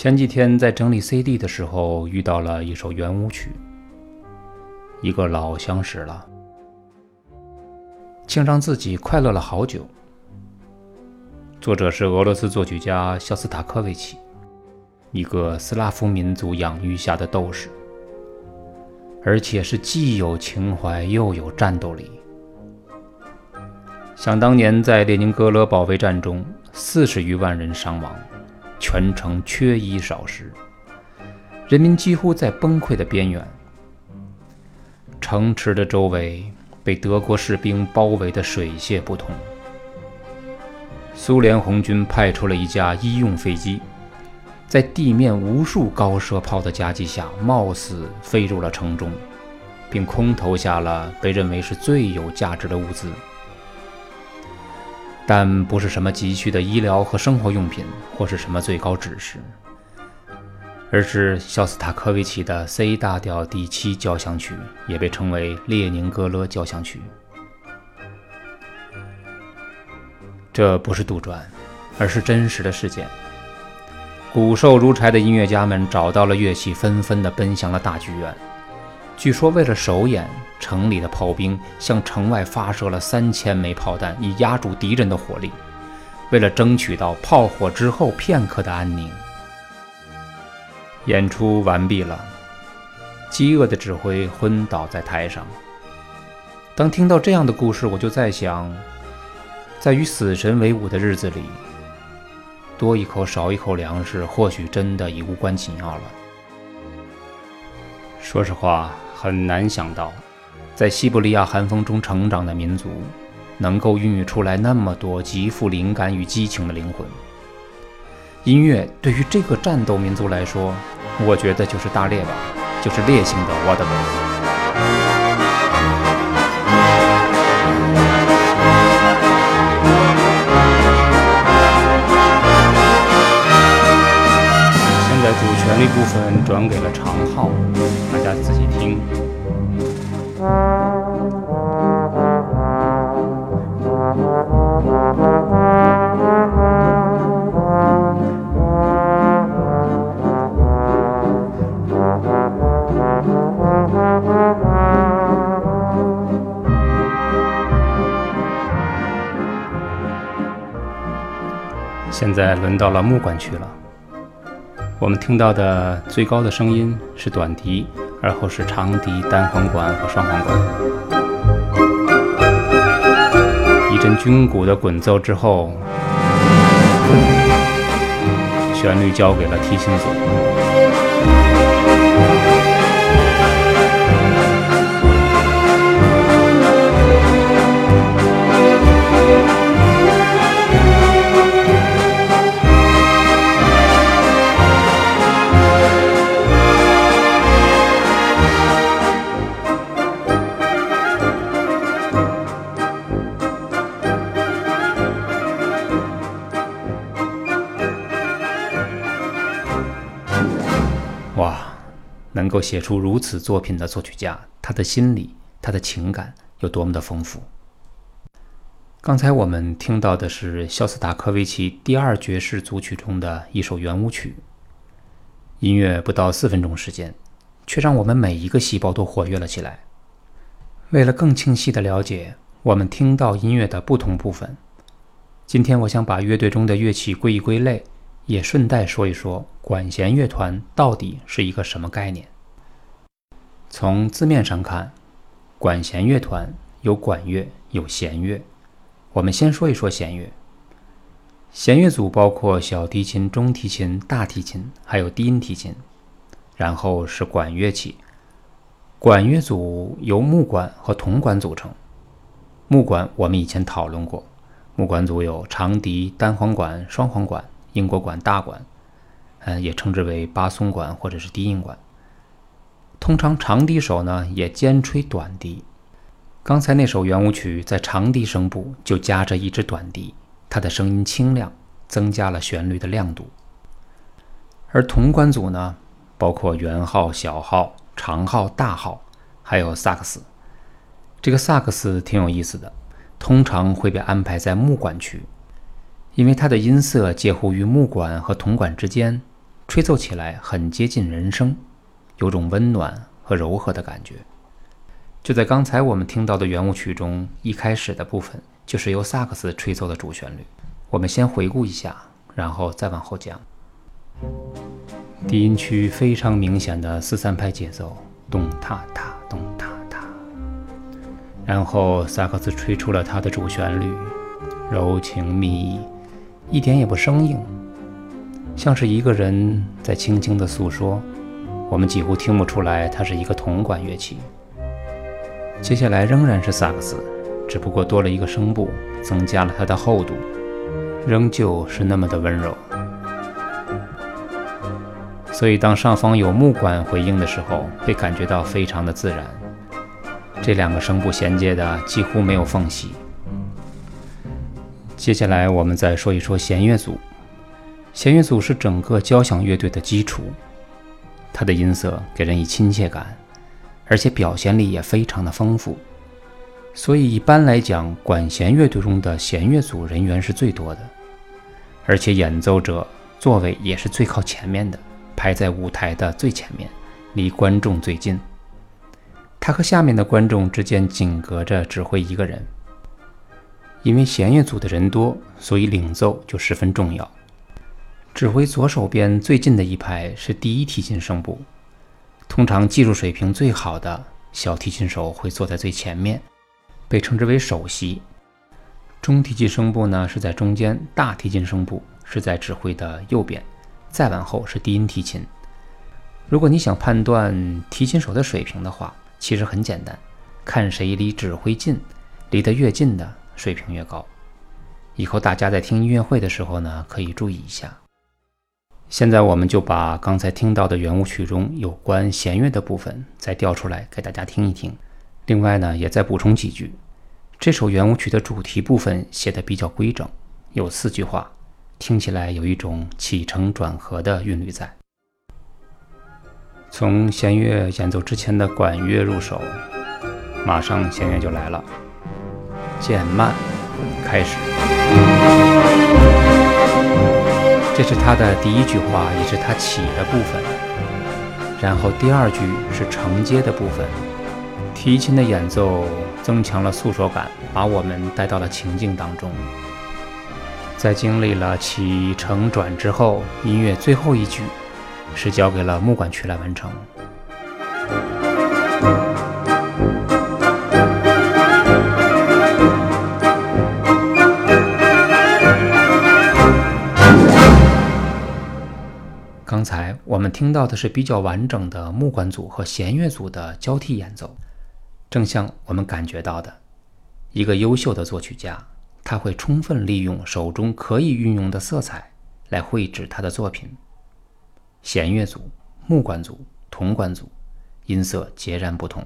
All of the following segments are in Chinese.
前几天在整理 CD 的时候，遇到了一首圆舞曲，一个老相识了，竟让自己快乐了好久。作者是俄罗斯作曲家肖斯塔科维奇，一个斯拉夫民族养育下的斗士，而且是既有情怀又有战斗力。想当年在列宁格勒保卫战中，四十余万人伤亡。全城缺衣少食，人民几乎在崩溃的边缘。城池的周围被德国士兵包围得水泄不通。苏联红军派出了一架医用飞机，在地面无数高射炮的夹击下，冒死飞入了城中，并空投下了被认为是最有价值的物资。但不是什么急需的医疗和生活用品，或是什么最高指示，而是肖斯塔科维奇的 C 大调第七交响曲，也被称为列宁格勒交响曲。这不是杜撰，而是真实的事件。骨瘦如柴的音乐家们找到了乐器，纷纷地奔向了大剧院。据说，为了首演，城里的炮兵向城外发射了三千枚炮弹，以压住敌人的火力。为了争取到炮火之后片刻的安宁，演出完毕了。饥饿的指挥昏倒在台上。当听到这样的故事，我就在想，在与死神为伍的日子里，多一口少一口粮食，或许真的已无关紧要了。说实话。很难想到，在西伯利亚寒风中成长的民族，能够孕育出来那么多极富灵感与激情的灵魂。音乐对于这个战斗民族来说，我觉得就是大猎吧，就是烈性的我的。旋律部分转给了长号，大家仔细听。现在轮到了木管区了。我们听到的最高的声音是短笛，而后是长笛、单簧管和双簧管。一阵军鼓的滚奏之后，旋律交给了提琴组。写出如此作品的作曲家，他的心理、他的情感有多么的丰富。刚才我们听到的是肖斯塔科维奇第二爵士组曲中的一首圆舞曲，音乐不到四分钟时间，却让我们每一个细胞都活跃了起来。为了更清晰的了解我们听到音乐的不同部分，今天我想把乐队中的乐器归一归类。也顺带说一说管弦乐团到底是一个什么概念。从字面上看，管弦乐团有管乐有弦乐。我们先说一说弦乐。弦乐组包括小提琴、中提琴、大提琴，还有低音提琴，然后是管乐器。管乐组由木管和铜管组成。木管我们以前讨论过，木管组有长笛、单簧管、双簧管。英国管、大管，嗯，也称之为巴松管或者是低音管。通常长笛手呢也兼吹短笛。刚才那首圆舞曲在长笛声部就夹着一支短笛，它的声音清亮，增加了旋律的亮度。而铜管组呢，包括圆号、小号、长号、大号，还有萨克斯。这个萨克斯挺有意思的，通常会被安排在木管区。因为它的音色介乎于木管和铜管之间，吹奏起来很接近人声，有种温暖和柔和的感觉。就在刚才我们听到的圆舞曲中，一开始的部分就是由萨克斯吹奏的主旋律。我们先回顾一下，然后再往后讲。低音区非常明显的四三拍节奏，咚踏踏，咚踏踏。然后萨克斯吹出了它的主旋律，柔情蜜意，一点也不生硬，像是一个人在轻轻地诉说。我们几乎听不出来它是一个铜管乐器。接下来仍然是萨克斯，只不过多了一个声部，增加了它的厚度，仍旧是那么的温柔。所以当上方有木管回应的时候，会感觉到非常的自然。这两个声部衔接的几乎没有缝隙。接下来我们再说一说弦乐组。弦乐组是整个交响乐队的基础，他的音色给人以亲切感。而且表现力也非常的丰富，所以一般来讲，管弦乐队中的弦乐组人员是最多的，而且演奏者座位也是最靠前面的，排在舞台的最前面，离观众最近。他和下面的观众之间仅隔着指挥一个人。因为弦乐组的人多，所以领奏就十分重要。指挥左手边最近的一排是第一提琴声部。通常技术水平最好的小提琴手会坐在最前面，被称之为首席。中提琴声部呢是在中间，大提琴声部是在指挥的右边，再往后是低音提琴。如果你想判断提琴手的水平的话，其实很简单，看谁离指挥近，离得越近的水平越高。以后大家在听音乐会的时候呢，可以注意一下。现在我们就把刚才听到的圆舞曲中有关弦乐的部分再调出来给大家听一听。另外呢，也再补充几句。这首圆舞曲的主题部分写的比较规整，有四句话，听起来有一种起承转合的韵律在。从弦乐演奏之前的管乐入手，马上弦乐就来了，渐慢开始。这是他的第一句话，也是他起的部分。然后第二句是承接的部分，提琴的演奏增强了诉说感，把我们带到了情境当中。在经历了起承转之后，音乐最后一句是交给了木管区来完成。刚才我们听到的是比较完整的木管组和弦乐组的交替演奏，正像我们感觉到的，一个优秀的作曲家，他会充分利用手中可以运用的色彩来绘制他的作品。弦乐组、木管组、铜管组，音色截然不同，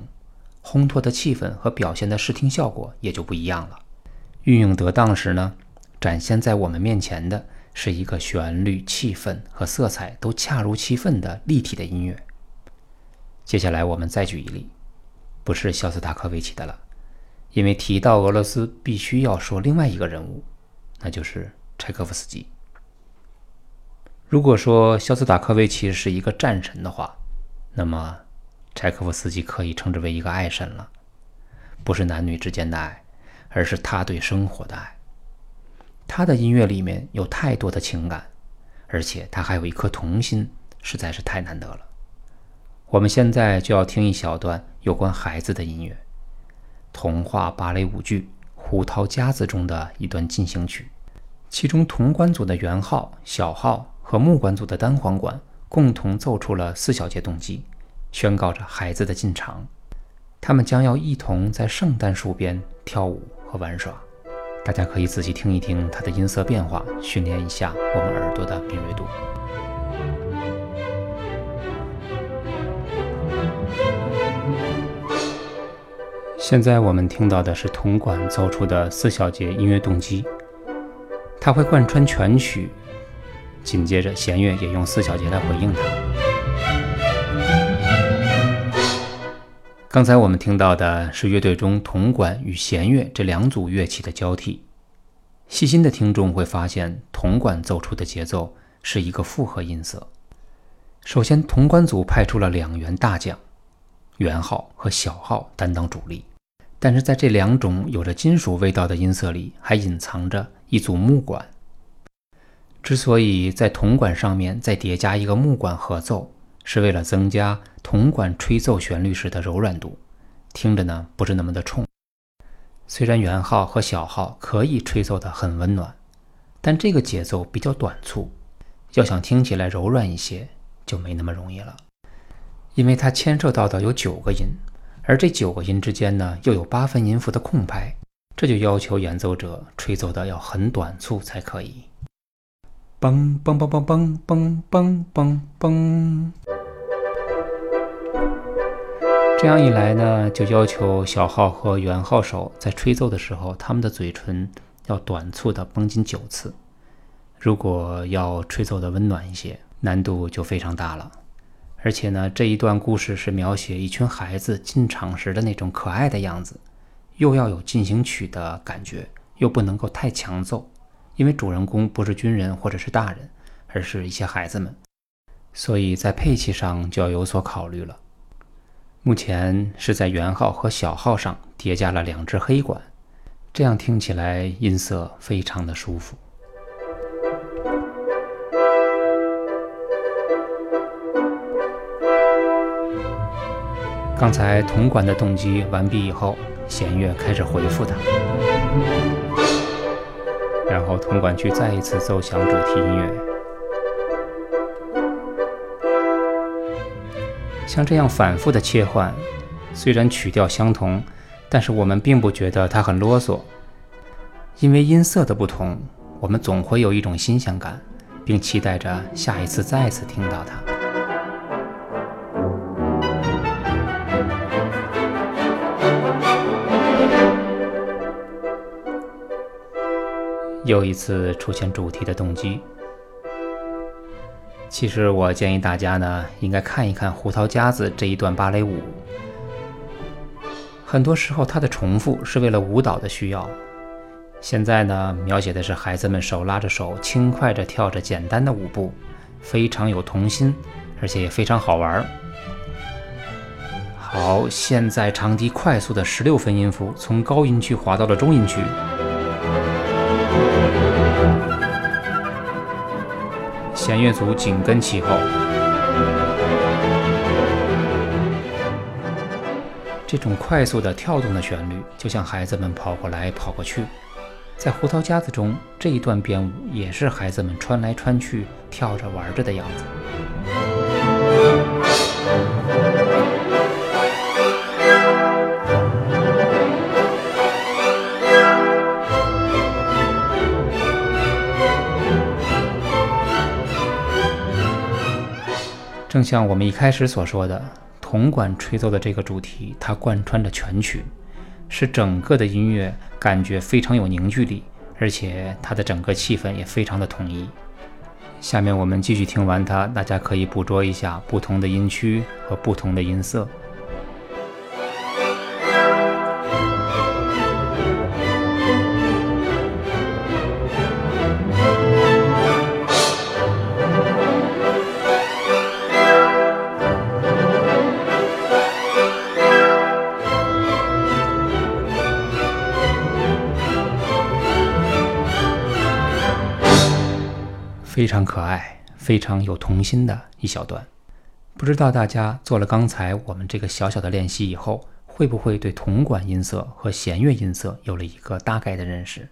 烘托的气氛和表现的视听效果也就不一样了。运用得当时呢，展现在我们面前的。是一个旋律、气氛和色彩都恰如其分的立体的音乐。接下来我们再举一例，不是肖斯塔科维奇的了，因为提到俄罗斯，必须要说另外一个人物，那就是柴可夫斯基。如果说肖斯塔科维奇是一个战神的话，那么柴可夫斯基可以称之为一个爱神了，不是男女之间的爱，而是他对生活的爱。他的音乐里面有太多的情感，而且他还有一颗童心，实在是太难得了。我们现在就要听一小段有关孩子的音乐，童话芭蕾舞剧《胡桃夹子》中的一段进行曲，其中铜管组的圆号、小号和木管组的单簧管共同奏出了四小节动机，宣告着孩子的进场，他们将要一同在圣诞树边跳舞和玩耍。大家可以仔细听一听它的音色变化，训练一下我们耳朵的敏锐度。现在我们听到的是铜管奏出的四小节音乐动机，它会贯穿全曲。紧接着，弦乐也用四小节来回应它。刚才我们听到的是乐队中铜管与弦乐这两组乐器的交替。细心的听众会发现，铜管奏出的节奏是一个复合音色，首先，铜管组派出了两员大将，圆号和小号担当主力。但是在这两种有着金属味道的音色里，还隐藏着一组木管。之所以在铜管上面再叠加一个木管合奏，是为了增加铜管吹奏旋律时的柔软度，听着呢不是那么的冲。虽然圆号和小号可以吹奏得很温暖，但这个节奏比较短促，要想听起来柔软一些就没那么容易了，因为它牵涉到的有九个音。而这九个音之间呢，又有八分音符的空拍，这就要求演奏者吹奏的要很短促才可以。嘣嘣嘣嘣嘣嘣嘣嘣嘣，这样一来呢，就要求小号和圆号手在吹奏的时候，他们的嘴唇要短促的绷紧九次。如果要吹奏的温暖一些，难度就非常大了。而且呢，这一段故事是描写一群孩子进场时的那种可爱的样子，又要有进行曲的感觉，又不能够太强奏，因为主人公不是军人或者是大人，而是一些孩子们，所以在配器上就要有所考虑了。目前是在圆号和小号上叠加了两只黑管，这样听起来音色非常的舒服。刚才铜管的动机完毕以后，弦乐开始回复它，然后铜管去再一次奏响主题音乐。像这样反复的切换，虽然曲调相同，但是我们并不觉得它很啰嗦，因为音色的不同，我们总会有一种新鲜感，并期待着下一次再次听到它。又一次出现主题的动机。其实我建议大家呢，应该看一看《胡桃夹子》这一段芭蕾舞。很多时候，它的重复是为了舞蹈的需要。现在呢，描写的是孩子们手拉着手，轻快地跳着简单的舞步，非常有童心，而且也非常好玩。好，现在长笛快速的十六分音符从高音区滑到了中音区。弦乐组紧跟其后，这种快速的跳动的旋律，就像孩子们跑过来跑过去。在《胡桃夹子》中，这一段编舞也是孩子们穿来穿去、跳着玩着的样子。正像我们一开始所说的，铜管吹奏的这个主题，它贯穿着全曲，使整个的音乐感觉非常有凝聚力，而且它的整个气氛也非常的统一。下面我们继续听完它，大家可以捕捉一下不同的音区和不同的音色。非常可爱、非常有童心的一小段，不知道大家做了刚才我们这个小小的练习以后，会不会对铜管音色和弦乐音色有了一个大概的认识？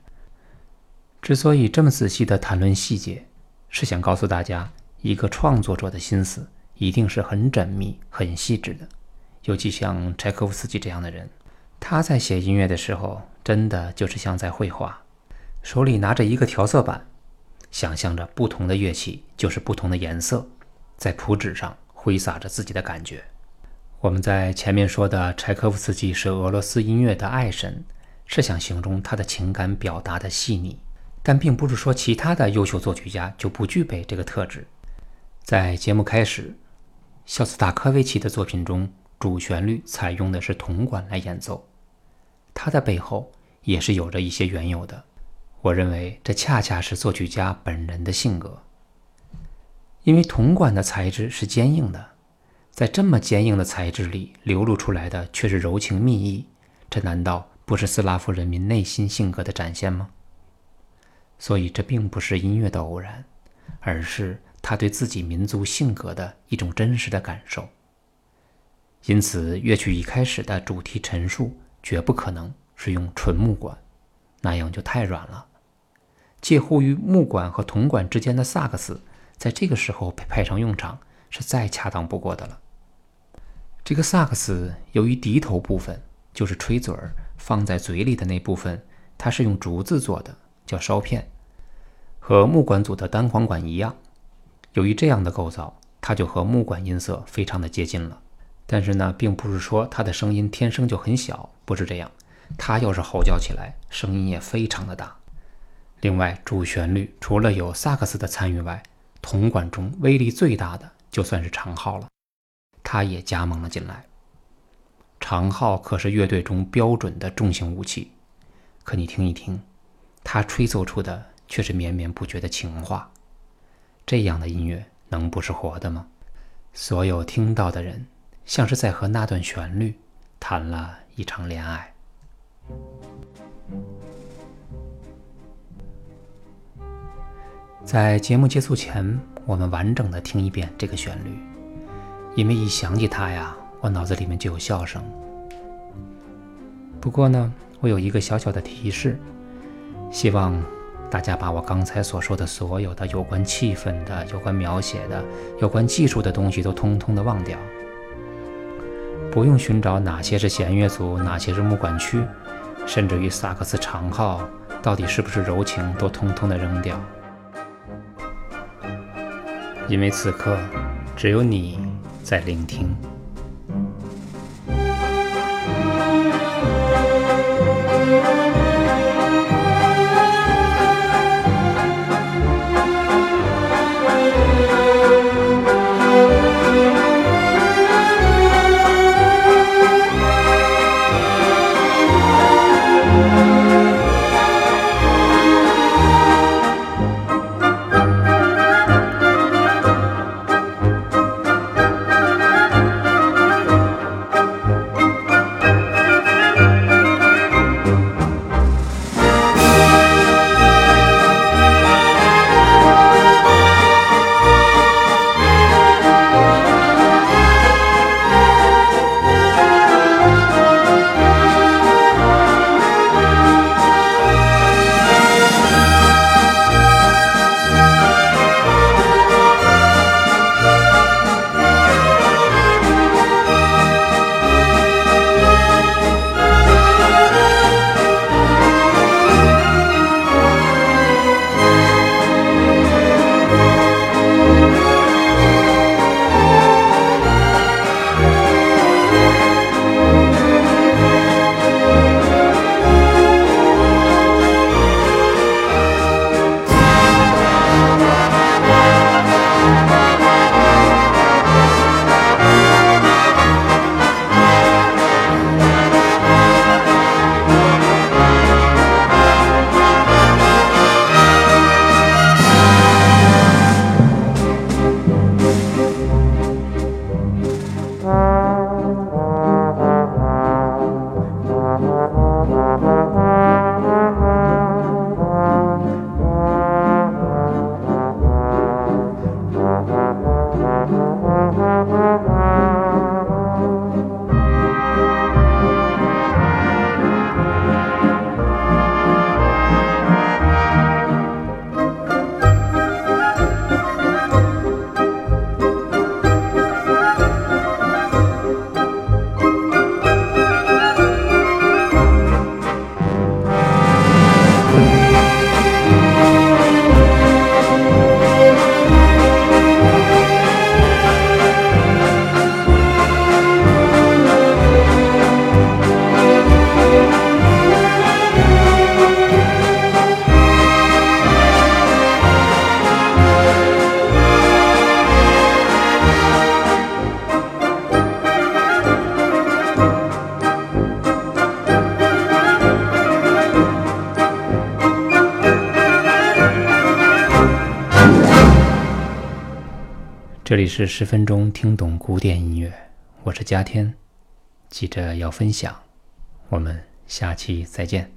之所以这么仔细的谈论细节，是想告诉大家，一个创作者的心思一定是很缜密、很细致的。尤其像柴可夫斯基这样的人，他在写音乐的时候，真的就是像在绘画，手里拿着一个调色板。想象着不同的乐器就是不同的颜色，在谱纸上挥洒着自己的感觉。我们在前面说的柴可夫斯基是俄罗斯音乐的爱神，是想形容他的情感表达的细腻，但并不是说其他的优秀作曲家就不具备这个特质。在节目开始，肖斯塔科维奇的作品中，主旋律采用的是铜管来演奏，它的背后也是有着一些缘由的。我认为这恰恰是作曲家本人的性格。因为铜管的材质是坚硬的，在这么坚硬的材质里流露出来的却是柔情蜜意，这难道不是斯拉夫人民内心性格的展现吗？所以这并不是音乐的偶然，而是他对自己民族性格的一种真实的感受。因此，乐曲一开始的主题陈述绝不可能是用纯木管，那样就太软了。介乎于木管和铜管之间的萨克斯，在这个时候被派上用场是再恰当不过的了。这个萨克斯由于笛头部分就是吹嘴儿放在嘴里的那部分，它是用竹子做的，叫烧片。和木管组的单簧管一样，由于这样的构造，它就和木管音色非常的接近了。但是呢，并不是说它的声音天生就很小，不是这样。它要是吼叫起来，声音也非常的大。另外，主旋律除了有萨克斯的参与外，铜管中威力最大的就算是长号了，他也加盟了进来。长号可是乐队中标准的重型武器，可你听一听，他吹奏出的。却是绵绵不绝的情话，这样的音乐能不是活的吗？所有听到的人，像是在和那段旋律谈了一场恋爱。在节目结束前，我们完整的听一遍这个旋律，因为一想起它呀，我脑子里面就有笑声。不过呢，我有一个小小的提示，希望。大家把我刚才所说的所有的有关气氛的、有关描写的、有关技术的东西都通通的忘掉，不用寻找哪些是弦乐组，哪些是木管区，甚至于萨克斯长号到底是不是柔情，都通通的扔掉，因为此刻只有你在聆听。是十分钟听懂古典音乐，我是嘉天，记着要分享，我们下期再见。